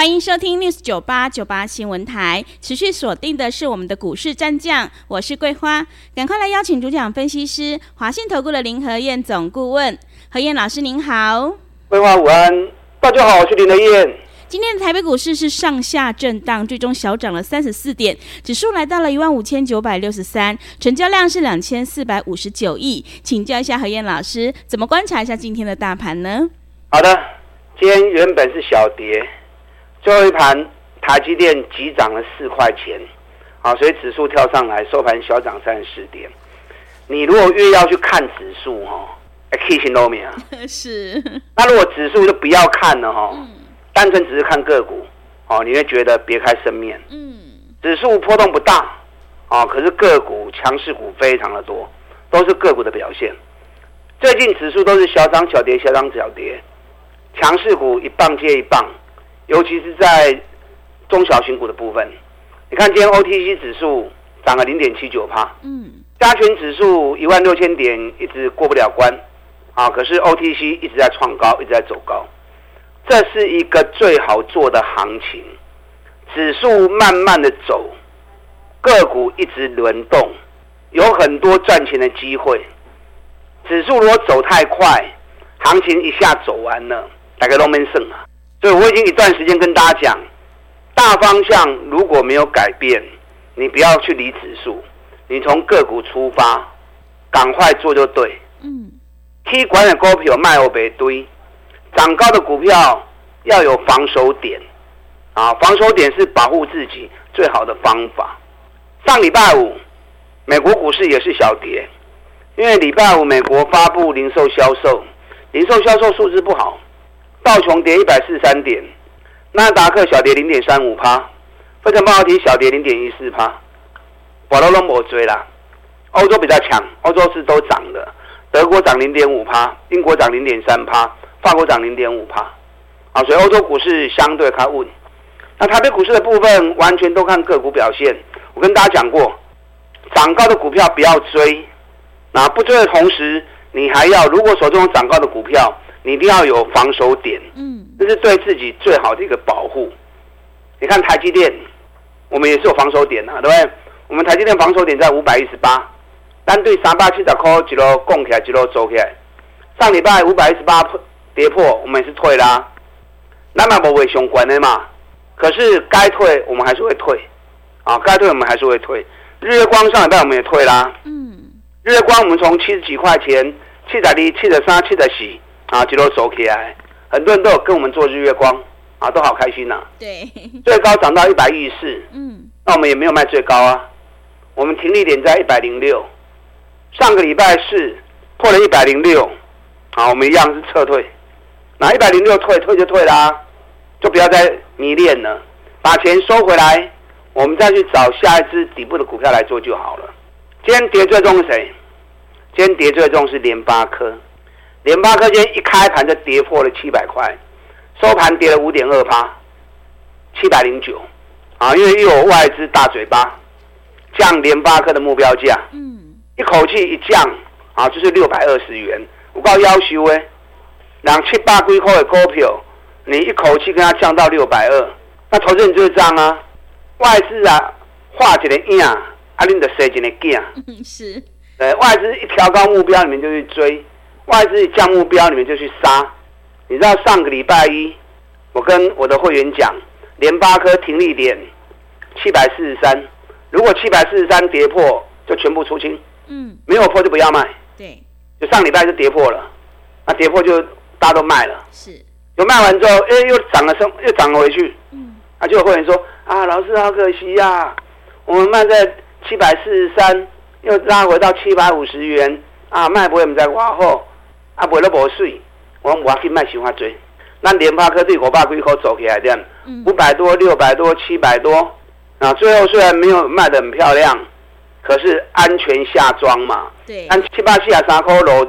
欢迎收听 News 九八九八新闻台，持续锁定的是我们的股市战将，我是桂花，赶快来邀请主讲分析师华信投顾的林和燕总顾问，何燕老师您好，桂花午安，大家好，我是林和燕。今天的台北股市是上下震荡，最终小涨了三十四点，指数来到了一万五千九百六十三，成交量是两千四百五十九亿，请教一下何燕老师，怎么观察一下今天的大盘呢？好的，今天原本是小跌。最后一盘，台积电急涨了四块钱，啊，所以指数跳上来，收盘小涨三十四点。你如果越要去看指数，哈，哎，K 型都没啊。是。那如果指数就不要看了，哈，单纯只是看个股，哦，你会觉得别开生面。嗯。指数波动不大，啊，可是个股强势股非常的多，都是个股的表现。最近指数都是小涨小跌，小涨小跌，强势股一棒接一棒。尤其是在中小型股的部分，你看今天 OTC 指数涨了零点七九帕，嗯，加权指数一万六千点一直过不了关，啊，可是 OTC 一直在创高，一直在走高，这是一个最好做的行情，指数慢慢的走，个股一直轮动，有很多赚钱的机会，指数如果走太快，行情一下走完了，大概都没剩啊。所以我已经一段时间跟大家讲，大方向如果没有改变，你不要去理指数，你从个股出发，赶快做就对。嗯，可管的股票卖欧北堆，涨高的股票要有防守点，啊，防守点是保护自己最好的方法。上礼拜五，美国股市也是小跌，因为礼拜五美国发布零售销售，零售销售数字不好。道琼跌一百四十三点，纳达克小跌零点三五趴，非常半导体小跌零点一四趴，我都都没追啦。欧洲比较强，欧洲是都涨的，德国涨零点五趴，英国涨零点三趴，法国涨零点五趴。啊，所以欧洲股市相对较稳。那台北股市的部分完全都看个股表现。我跟大家讲过，涨高的股票不要追，那不追的同时，你还要如果手中有涨高的股票。你一定要有防守点，嗯，这是对自己最好的一个保护。你看台积电，我们也是有防守点啊，对不对？我们台积电防守点在五百一十八，单对三百七十块一路拱起来，一路走起来。上礼拜五百一十八跌破，我们也是退啦。那么不会相关的嘛？可是该退我们还是会退，啊，该退我们还是会退。日月光上礼拜我们也退啦，嗯，日月光我们从七十几块钱，七十二、七十三、七十四。啊，几多走起来，很多人都有跟我们做日月光，啊，都好开心呐、啊。对，最高涨到一百一十四，嗯，那我们也没有卖最高啊，我们停利点在一百零六。上个礼拜四破了一百零六，啊，我们一样是撤退，那一百零六退退就退啦、啊，就不要再迷恋了，把钱收回来，我们再去找下一支底部的股票来做就好了。今天跌最重是谁？今天跌最重是联发科。联发科今天一开盘就跌破了七百块，收盘跌了五点二趴，七百零九，啊，因为又有外资大嘴巴降联发科的目标价，嗯，一口气一降啊，就是六百二十元，我告要求哎，两七八几块的股票，你一口气跟它降到六百二，那投资人就是这样啊，外资啊画一个影，啊，你就生一个囝，是，对，外资一调高目标，你们就去追。外资降目标，你们就去杀。你知道上个礼拜一，我跟我的会员讲，联发科停利点七百四十三，如果七百四十三跌破，就全部出清。嗯，没有破就不要卖。对，就上礼拜就跌破了，那跌破就大家都卖了。是，就卖完之后，哎，又涨了升，又涨了回去。嗯，啊，就有会员说啊，老师好可惜呀，啊，我们卖在七百四十三，又拉回到七百五十元，啊，卖不会我们在往后。啊，卖了无水，我我去卖喜花追。那联发科对五百几块做起来点，五百多、六百多、七百多。啊，最后虽然没有卖的很漂亮，可可是安全下庄嘛。对。按七八四十三块落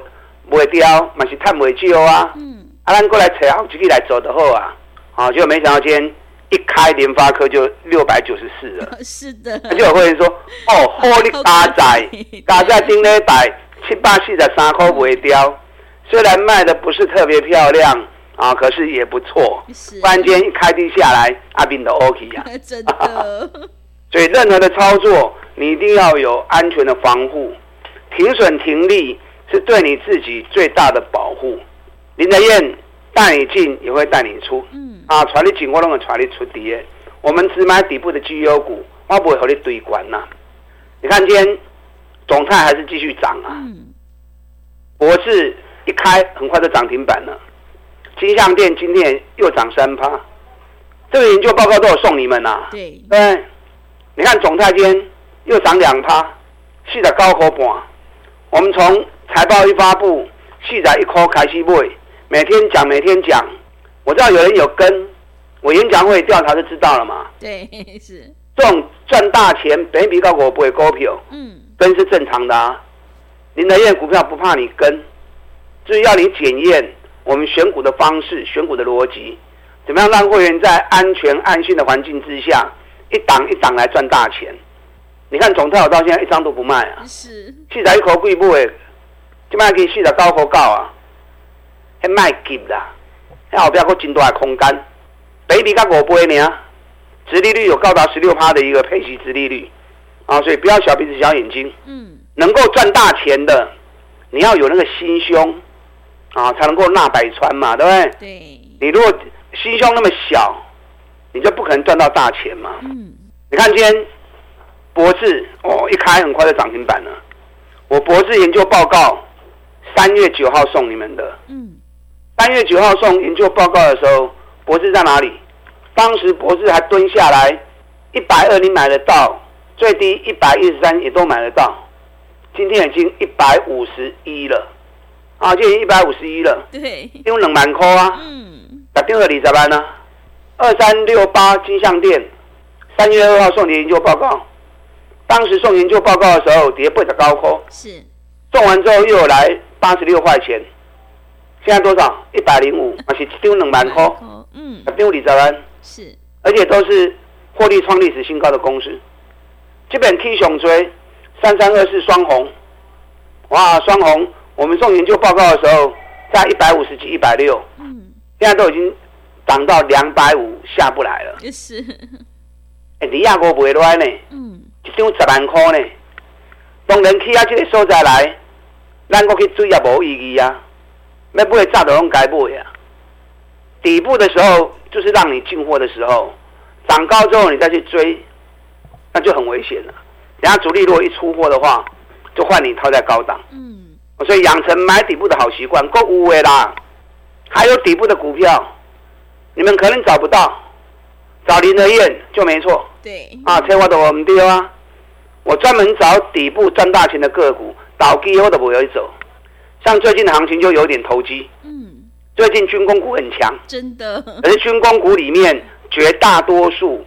卖掉，嘛是赚袂少啊。嗯。啊，咱过来找好几个来做就好啊。啊，结果没想到今天一开联发科就六百九十四了。是的。就有会员说：“哦，好你加仔 加仔顶礼拜七八四十三块卖掉，虽然卖的不是特别漂亮啊，可是也不错。突。然今天一开低下来，阿斌都 OK 呀。真的。所以任何的操作，你一定要有安全的防护，停损停利是对你自己最大的保护。林德燕带你进，也会带你出。嗯。啊，传你进，我拢会传你出底。我们只买底部的绩优股，我不会和你对关呐。你看今天，总泰还是继续涨啊。嗯。博智一开，很快就涨停板了。金象店今天又涨三趴。这个研究报告都有送你们呐、啊。对。对。你看总泰间又涨两趴，细的高科半。我们从财报一发布，细仔一颗开始买，每天讲每天讲。我知道有人有跟，我演讲会调查就知道了嘛。对，是。这种赚大钱，本比高股不会高票，嗯，跟是正常的啊。林德燕股票不怕你跟，就是要你检验我们选股的方式、选股的逻辑，怎么样让会员在安全安心的环境之下。一档一档来赚大钱，你看总泰我到现在一张都不卖啊！是，四十一口贵不诶，就卖给四十高口告啊，还卖给啦，还后边还真大的空间，北比较五倍呢，殖利率有高达十六趴的一个配息殖利率啊，所以不要小鼻子小眼睛，嗯，能够赚大钱的，你要有那个心胸啊，才能够纳百川嘛，对不对？对，你如果心胸那么小。你就不可能赚到大钱嘛？嗯，你看今天博智哦，一开很快就涨停板了。我博智研究报告三月九号送你们的。嗯，三月九号送研究报告的时候，博智在哪里？当时博智还蹲下来，一百二你买得到，最低一百一十三也都买得到。今天已经一百五十一了，啊，今天一百五十一了。对，因为两万块啊。嗯，打电话你咋办呢？二三六八金项店，三月二号送你研究报告。当时送研究报告的时候，跌不的高科是。送完之后又有来八十六块钱，现在多少？一百零五，而且丢两万块，嗯，丢李泽安是，而且都是获利创历史新高的公司。这边 K 熊追三三二四双红，哇，双红，我们送研究报告的时候在一百五十几、一百六，嗯，现在都已经。涨到两百五下不来了，是。哎，你亚国不会乱呢，嗯，一张十万块呢。当然去啊，这个所在来，咱过去追也无意义啊。要买炸的拢该买啊。底部的时候就是让你进货的时候，涨高之后你再去追，那就很危险了。等下主力如果一出货的话，就换你套在高档。嗯。所以养成买底部的好习惯，够无为啦。还有底部的股票。你们可能找不到，找林德燕就没错。对啊，车我都我们丢啊。我专门找底部赚大钱的个股，倒机后的不会走。像最近的行情就有点投机。嗯。最近军工股很强。真的。可是军工股里面绝大多数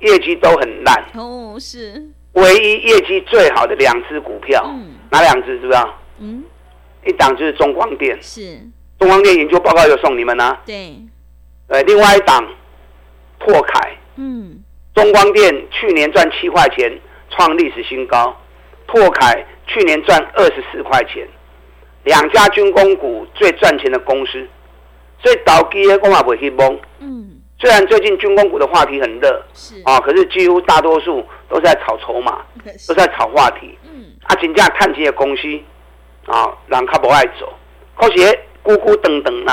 业绩都很烂。哦，是。唯一业绩最好的两只股票，嗯、哪两只知不知道？嗯。一档就是中光电。是。中光电研究报告有送你们呢、啊。对。呃，另外一档拓凯，嗯，中光电去年赚七块钱，创历史新高。拓凯去年赚二十四块钱，两家军工股最赚钱的公司，所以倒机的公司不会去崩。嗯，虽然最近军工股的话题很热，是啊，可是几乎大多数都是在炒筹码，都是在炒话题。嗯，啊，金价看起的公司啊，人较不爱走，可是咕咕等等呐，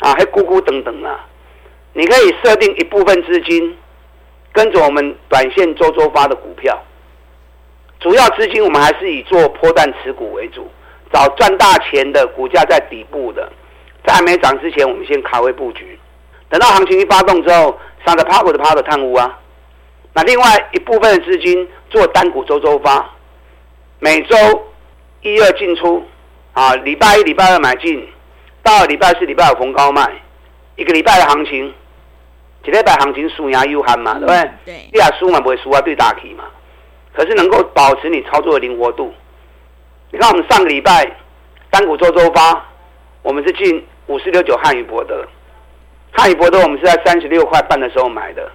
啊，还咕咕等等啊。你可以设定一部分资金，跟着我们短线周周发的股票，主要资金我们还是以做波段持股为主，找赚大钱的股价在底部的，在还没涨之前，我们先卡位布局，等到行情一发动之后，上的趴股的趴的贪污啊。那另外一部分的资金做单股周周发，每周一二进出，啊，礼拜一礼拜二买进，到礼拜四礼拜五逢高卖，一个礼拜的行情。一礼拜行情输赢有限嘛，对不对？对。你也输嘛，不会输啊，对大体嘛。可是能够保持你操作的灵活度。你看我们上个礼拜单股周周发，我们是进五四六九汉语博德，汉语博德我们是在三十六块半的时候买的，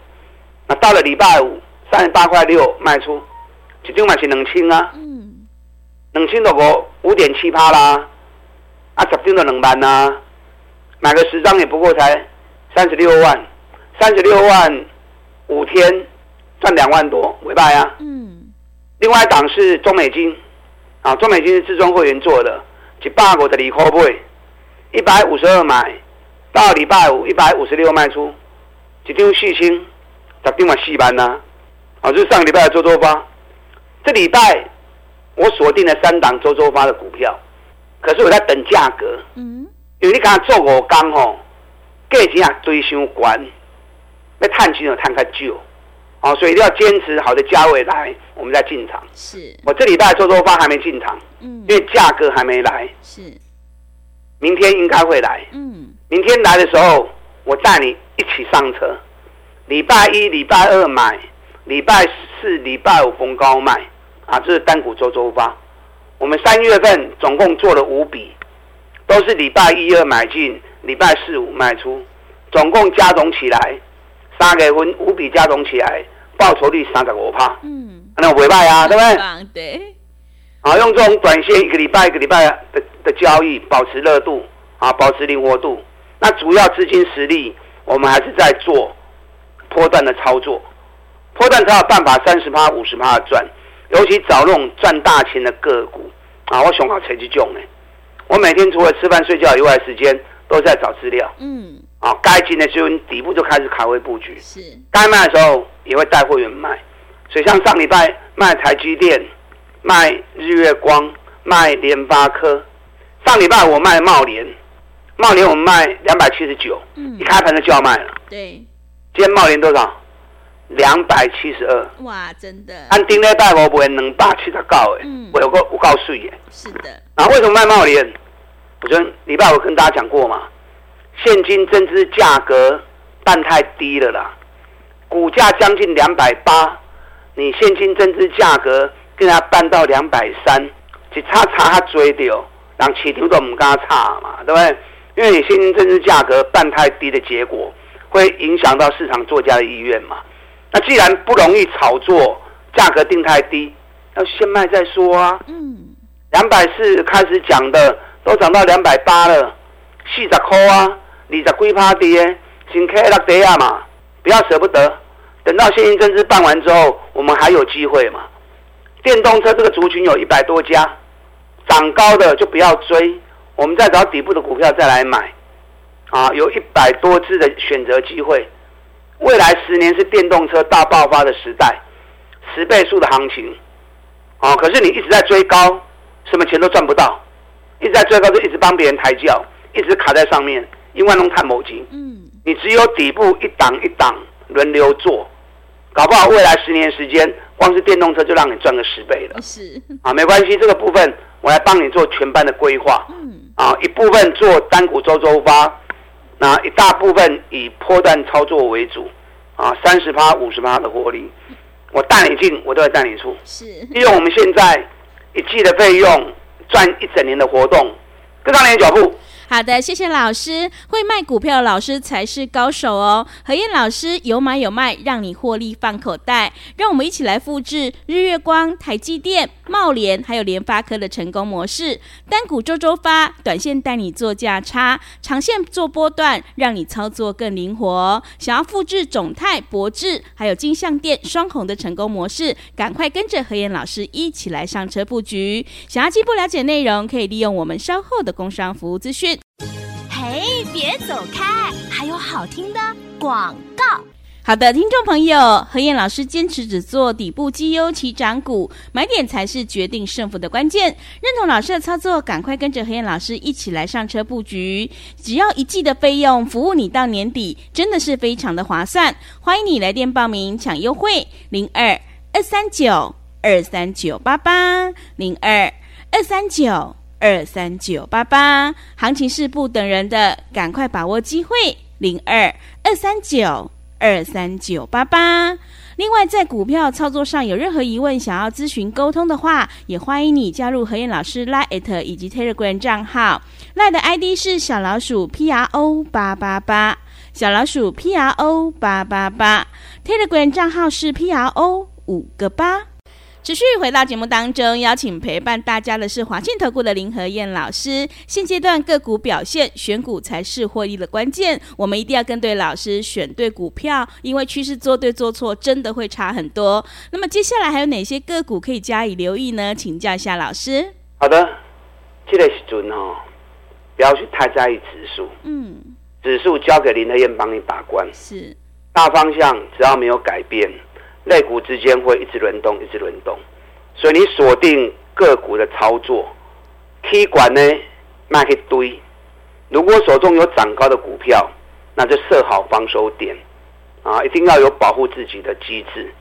那到了礼拜五三十八块六卖出，一张买是能清啊，嗯，两千多个五点七趴啦，啊，十张的两万呐，买个十张也不过才三十六万，三十六万五天赚两万多，尾巴呀，嗯，另外一档是中美金。啊，中美金是至尊会员做的，一百五的离货会，一百五十二买，到礼拜五一百五十六卖出，一张四千，十张嘛四万呐。啊，就是上个礼拜的周周发，这礼拜我锁定了三档周周发的股票，可是我在等价格，嗯，因为你刚刚做五工吼，价钱也堆伤悬，要探钱就探较久。哦，所以一定要坚持好的价位来，我们再进场。是，我这礼拜周周发还没进场，嗯，因为价格还没来。是，明天应该会来。嗯，明天来的时候，我带你一起上车。礼拜一、礼拜二买，礼拜四、礼拜五逢高卖。啊，这是单股周周发。我们三月份总共做了五笔，都是礼拜一、二买进，礼拜四、五卖出，总共加总起来，三个分五笔加总起来。报酬率三十五趴，嗯，那尾巴呀，对不对？对。啊，用这种短线一个礼拜一个礼拜的的交易，保持热度啊，保持灵活度。那主要资金实力，我们还是在做波段的操作。波段才有办法三十趴、五十趴的赚，尤其找那种赚大钱的个股啊！我想好谁去种呢？我每天除了吃饭睡觉以外，时间都在找资料。嗯。啊，该进的时候底部就开始卡位布局，是该卖的时候也会带会员卖，所以像上礼拜卖台积电、卖日月光、卖联发科，上礼拜我卖茂联，茂联我们卖两百七十九，嗯，一开盘就要卖了，对，今天茂联多少？两百七十二，哇，真的，按丁咧带我不会两百七十九诶，嗯，我有个我告诉你，是的，然后为什么卖茂联？我昨天礼拜我跟大家讲过嘛。现金增资价格办太低了啦，股价将近两百八，你现金增资价格跟它办到两百三，只差差它追掉，人市场都唔敢差嘛，对不对？因为你现金增资价格办太低的结果，会影响到市场作家的意愿嘛。那既然不容易炒作，价格定太低，要先卖再说啊。嗯，两百四开始讲的，都涨到两百八了，四十块啊。二十几趴跌，先开落地啊嘛，不要舍不得，等到现金增资办完之后，我们还有机会嘛。电动车这个族群有一百多家，涨高的就不要追，我们再找底部的股票再来买，啊，有一百多只的选择机会。未来十年是电动车大爆发的时代，十倍数的行情，啊，可是你一直在追高，什么钱都赚不到，一直在追高就一直帮别人抬轿，一直卡在上面。因为弄探某金，嗯，你只有底部一档一档轮流做，搞不好未来十年时间，光是电动车就让你赚个十倍了。是啊，没关系，这个部分我来帮你做全班的规划。嗯，啊，一部分做单股周周发，那一大部分以波段操作为主，啊，三十趴、五十趴的获利，我带你进，我都会带你出。是，利用我们现在一季的费用赚一整年的活动，跟上你的脚步。好的，谢谢老师。会卖股票的老师才是高手哦。何燕老师有买有卖，让你获利放口袋。让我们一起来复制日月光、台积电、茂联还有联发科的成功模式。单股周周发，短线带你做价差，长线做波段，让你操作更灵活。想要复制总泰、博智还有金像电双红的成功模式，赶快跟着何燕老师一起来上车布局。想要进一步了解内容，可以利用我们稍后的工商服务资讯。嘿，别走开！还有好听的广告。好的，听众朋友，何燕老师坚持只做底部绩优起涨股，买点才是决定胜负的关键。认同老师的操作，赶快跟着何燕老师一起来上车布局。只要一季的费用，服务你到年底，真的是非常的划算。欢迎你来电报名抢优惠，零二二三九二三九八八零二二三九。二三九八八，行情是不等人的，赶快把握机会。零二二三九二三九八八，另外，在股票操作上有任何疑问，想要咨询沟通的话，也欢迎你加入何燕老师 Line 以及 Telegram 账号。Line 的 ID 是小老鼠 P R O 八八八，小老鼠 P R O 八八八。Telegram 账号是 P R O 五个八。持续回到节目当中，邀请陪伴大家的是华信投顾的林和燕老师。现阶段个股表现，选股才是获利的关键。我们一定要跟对老师，选对股票，因为趋势做对做错真的会差很多。那么接下来还有哪些个股可以加以留意呢？请教一下老师。好的，这个时阵哦，不要去太在意指数。嗯，指数交给林和燕帮你把关。是，大方向只要没有改变。类股之间会一直轮动，一直轮动，所以你锁定个股的操作，K 管呢卖一堆。如果手中有涨高的股票，那就设好防守点啊，一定要有保护自己的机制。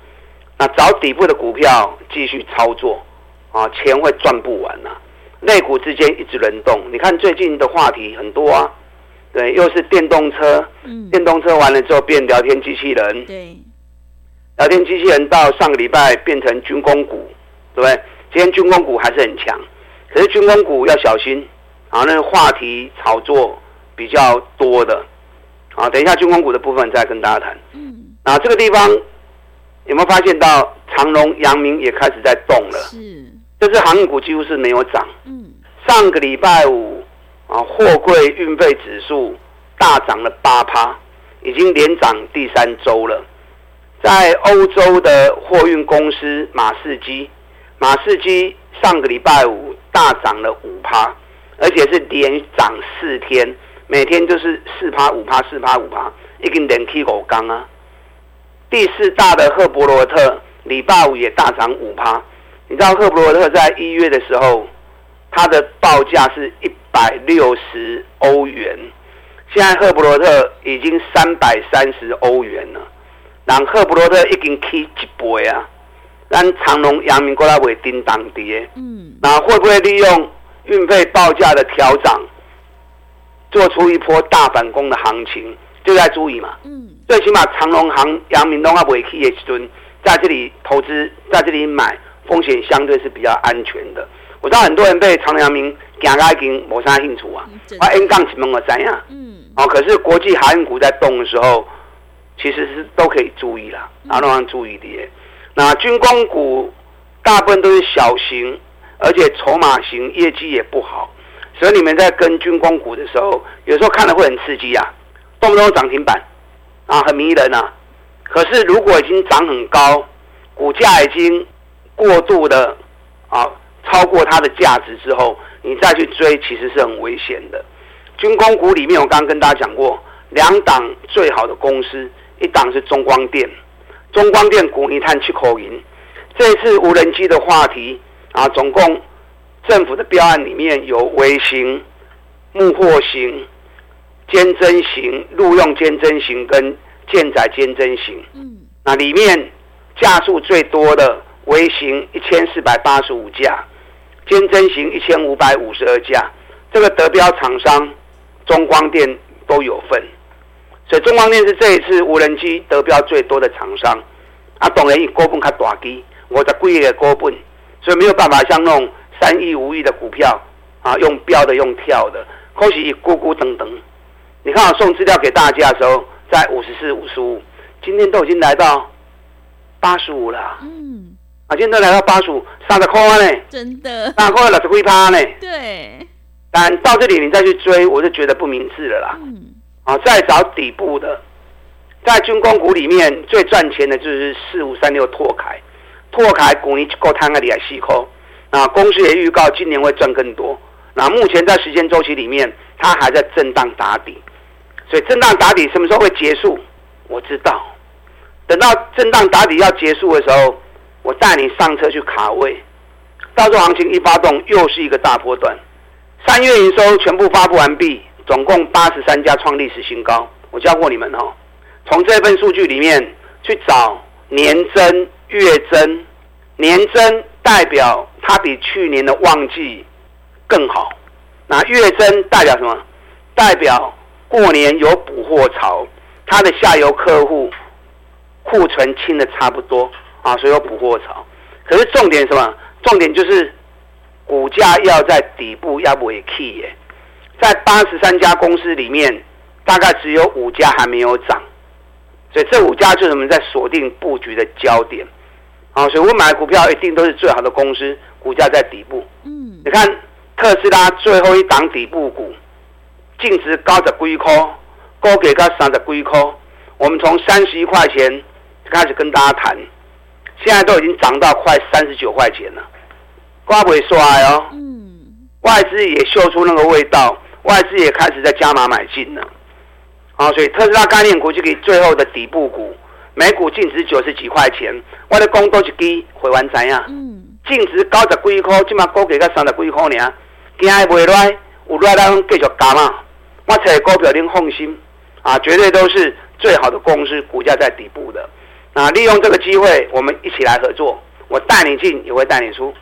那找底部的股票继续操作啊，钱会赚不完呐、啊。类股之间一直轮动，你看最近的话题很多啊，对，又是电动车，嗯，电动车完了之后变聊天机器人，对。聊天机器人到上个礼拜变成军工股，对不对？今天军工股还是很强，可是军工股要小心啊！那个话题炒作比较多的啊，等一下军工股的部分再跟大家谈。嗯，啊，这个地方有没有发现到长隆、阳明也开始在动了？是，这是航运股几乎是没有涨。嗯，上个礼拜五啊，货柜运费指数大涨了八趴，已经连涨第三周了。在欧洲的货运公司马士基，马士基上个礼拜五大涨了五趴，而且是连涨四天，每天就是四趴五趴四趴五趴，一根连起五天啊。第四大的赫伯罗特礼拜五也大涨五趴，你知道赫伯罗特在一月的时候，它的报价是一百六十欧元，现在赫伯罗特已经三百三十欧元了。让赫布罗特已经起一倍啊！咱长隆、阳明过来为叮当跌，嗯，那会不会利用运费报价的调整，做出一波大反攻的行情？就在注意嘛，嗯，最起码长隆行、阳明都还未起的时阵，在这里投资，在这里买，风险相对是比较安全的。我知道很多人被长隆、阳明行到已经没啥兴趣啊，啊，N 杠什么怎样？嗯，哦，可是国际航运股在动的时候。其实是都可以注意啦，然后让注意的。那军工股大部分都是小型，而且筹码型，业绩也不好，所以你们在跟军工股的时候，有时候看了会很刺激啊，动不动涨停板啊，很迷人啊。可是如果已经涨很高，股价已经过度的啊超过它的价值之后，你再去追，其实是很危险的。军工股里面，我刚刚跟大家讲过，两档最好的公司。一档是中光电，中光电股你看七口银，这次无人机的话题啊，总共政府的标案里面有微型、木货型、尖针型、陆用尖针型跟舰载尖针型。嗯，那里面架数最多的微型一千四百八十五架，尖针型一千五百五十二架，这个得标厂商中光电都有份。所以中光电是这一次无人机得标最多的厂商，啊，当然以股本较大机，我十几亿的股本，所以没有办法像那种三亿五亿的股票啊，用标的用跳的，可是一咕咕等等。你看我送资料给大家的时候，在五十四、五十五，今天都已经来到八十五了。嗯，啊，今天都来到八十五，三十块呢，真的，三十块六十几趴呢。对，但到这里你再去追，我就觉得不明智了啦。嗯。啊，再找底部的，在军工股里面最赚钱的就是四五三六拓凯，拓凯股你够摊个里来细抠，啊，公司也预告今年会赚更多。那目前在时间周期里面，它还在震荡打底，所以震荡打底什么时候会结束？我知道，等到震荡打底要结束的时候，我带你上车去卡位，到时候行情一发动，又是一个大波段。三月营收全部发布完毕。总共八十三家创历史新高，我教过你们哦。从这份数据里面去找年增、月增。年增代表它比去年的旺季更好，那月增代表什么？代表过年有补货潮，它的下游客户库存清的差不多啊，所以有补货潮。可是重点什么？重点就是股价要在底部要不会 key 耶，八十三家公司里面，大概只有五家还没有涨，所以这五家就是我们在锁定布局的焦点。啊，所以我买的股票一定都是最好的公司，股价在底部。嗯，你看特斯拉最后一档底部股，净值高的龟壳，高给它三的龟壳。我们从三十一块钱开始跟大家谈，现在都已经涨到快三十九块钱了，瓜不会衰哦。嗯，外资也嗅出那个味道，外资也开始在加码买进了。啊，所以特斯拉概念股就给最后的底部股。每股净值九十几块钱，我的工都是低，回完怎样？嗯，净值高十几块，起码高给个三十几块呢。惊还未来，有来咱继续加嘛。我找股票您放心，啊，绝对都是最好的公司，股价在底部的。啊，利用这个机会，我们一起来合作，我带你进，也会带你出。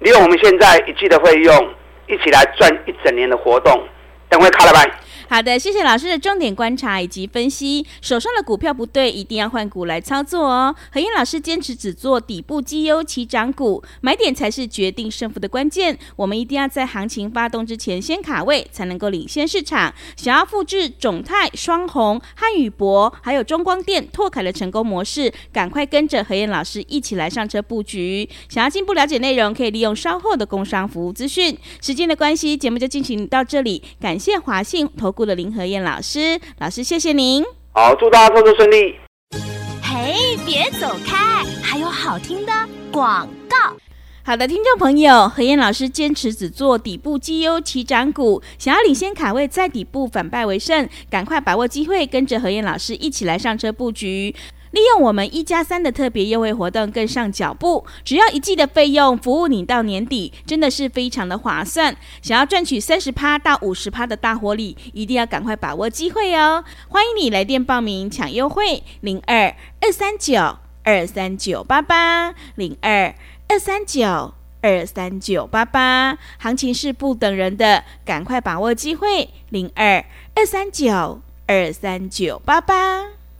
利用我们现在一季的费用，一起来赚一整年的活动。等会卡了吧。好的，谢谢老师的重点观察以及分析。手上的股票不对，一定要换股来操作哦。何燕老师坚持只做底部绩优起涨股，买点才是决定胜负的关键。我们一定要在行情发动之前先卡位，才能够领先市场。想要复制种泰、双红、汉语博还有中光电、拓凯的成功模式，赶快跟着何燕老师一起来上车布局。想要进一步了解内容，可以利用稍后的工商服务资讯。时间的关系，节目就进行到这里。感谢华信投顾的林和燕老师，老师谢谢您。好，祝大家操作顺利。嘿，别走开，还有好听的广告。好的，听众朋友，何燕老师坚持只做底部绩优起涨股，想要领先卡位，在底部反败为胜，赶快把握机会，跟着何燕老师一起来上车布局。利用我们一加三的特别优惠活动，跟上脚步，只要一季的费用，服务你到年底，真的是非常的划算。想要赚取三十趴到五十趴的大获利，一定要赶快把握机会哦！欢迎你来电报名抢优惠，零二二三九二三九八八零二二三九二三九八八，行情是不等人的，赶快把握机会，零二二三九二三九八八。